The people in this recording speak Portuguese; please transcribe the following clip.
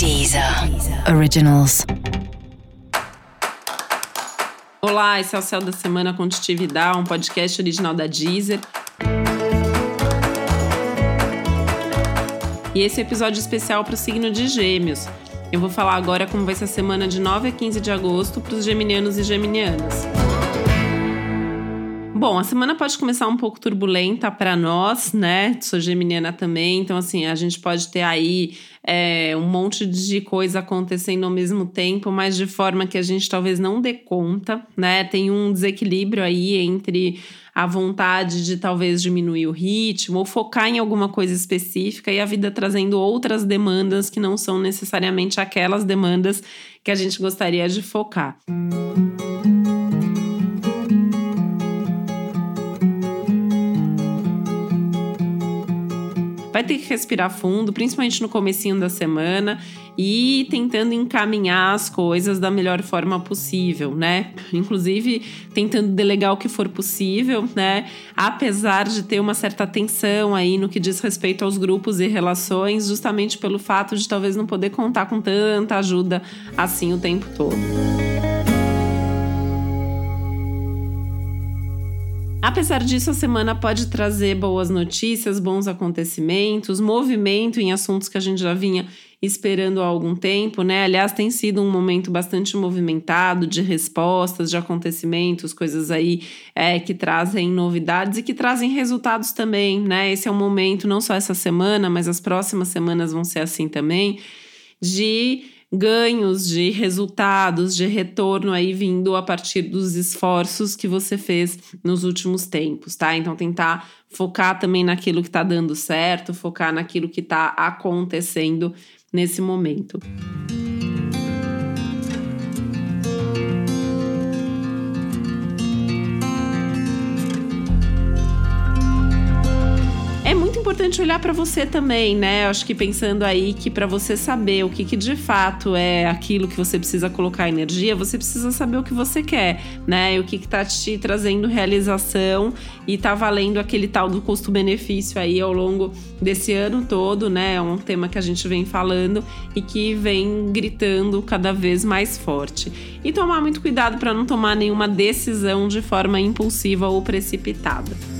Deezer Originals. Olá, esse é o Céu da Semana Contitividade, um podcast original da Deezer. E esse é um episódio especial para o signo de Gêmeos. Eu vou falar agora como vai ser a semana de 9 a 15 de agosto para os geminianos e geminianas. Bom, a semana pode começar um pouco turbulenta para nós, né? Sou geminiana também, então assim, a gente pode ter aí é, um monte de coisa acontecendo ao mesmo tempo, mas de forma que a gente talvez não dê conta, né? Tem um desequilíbrio aí entre a vontade de talvez diminuir o ritmo ou focar em alguma coisa específica e a vida trazendo outras demandas que não são necessariamente aquelas demandas que a gente gostaria de focar. Música vai ter que respirar fundo, principalmente no comecinho da semana e tentando encaminhar as coisas da melhor forma possível, né? Inclusive tentando delegar o que for possível, né? Apesar de ter uma certa tensão aí no que diz respeito aos grupos e relações, justamente pelo fato de talvez não poder contar com tanta ajuda assim o tempo todo. Apesar disso, a semana pode trazer boas notícias, bons acontecimentos, movimento em assuntos que a gente já vinha esperando há algum tempo, né? Aliás, tem sido um momento bastante movimentado de respostas, de acontecimentos, coisas aí é, que trazem novidades e que trazem resultados também, né? Esse é um momento, não só essa semana, mas as próximas semanas vão ser assim também, de ganhos de resultados, de retorno aí vindo a partir dos esforços que você fez nos últimos tempos, tá? Então tentar focar também naquilo que está dando certo, focar naquilo que está acontecendo nesse momento. Importante olhar para você também, né? Acho que pensando aí que para você saber o que, que de fato é aquilo que você precisa colocar energia, você precisa saber o que você quer, né? E o que, que tá te trazendo realização e tá valendo aquele tal do custo-benefício aí ao longo desse ano todo, né? É um tema que a gente vem falando e que vem gritando cada vez mais forte. E tomar muito cuidado para não tomar nenhuma decisão de forma impulsiva ou precipitada.